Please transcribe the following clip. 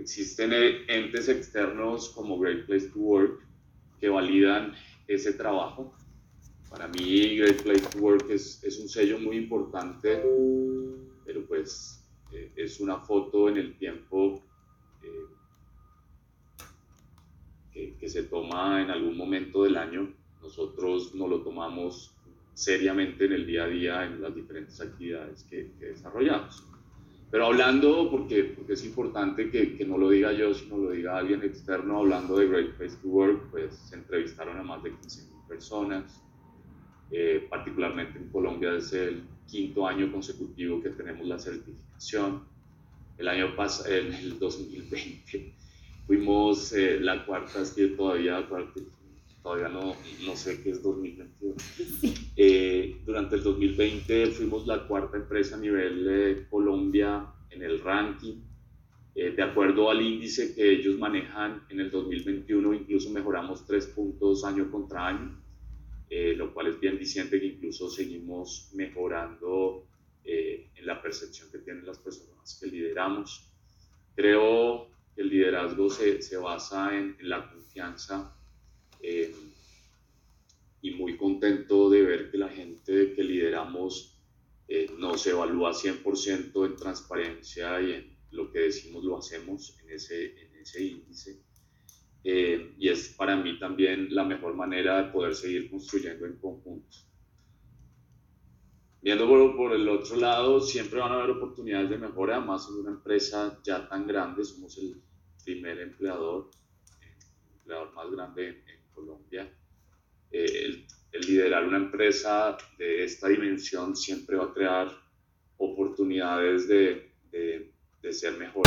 existen entes externos como Great Place to Work que validan ese trabajo. Para mí Great Place to Work es, un sello muy importante, pero pues eh, es una foto en el tiempo eh, que, se toma en algún momento del año. Nosotros no lo tomamos seriamente en el día a día en las diferentes actividades que desarrollamos. Pero hablando, porque, porque es importante que, que, no lo diga yo, sino lo diga alguien externo, hablando de Great Place to Work, pues se entrevistaron a más de 15.000 personas, eh, particularmente en Colombia es el quinto año consecutivo que tenemos la certificación. El año pasado, en el 2020, fuimos eh, la cuarta, es que todavía, todavía no, no sé qué es 2021. Eh, durante el 2020 fuimos la cuarta empresa a nivel de Colombia en el ranking. Eh, de acuerdo al índice que ellos manejan en el 2021, incluso mejoramos tres puntos año contra año, eh, lo cual es bien diciente que incluso seguimos mejorando en la percepción que tienen las personas que lideramos. Creo que el liderazgo se, se basa en, en la confianza eh, y muy contento de ver que la gente que lideramos eh, nos evalúa 100% en transparencia y en lo que decimos lo hacemos en ese, en ese índice. Eh, y es para mí también la mejor manera de poder seguir construyendo en conjunto. Viendo por, por, el otro lado, siempre van a haber oportunidades de mejora, más en una empresa ya tan grande, somos el primer empleador, el empleador más grande en, Colombia, eh, el, el, liderar una empresa de esta dimensión siempre va a crear oportunidades de, de, de ser mejor.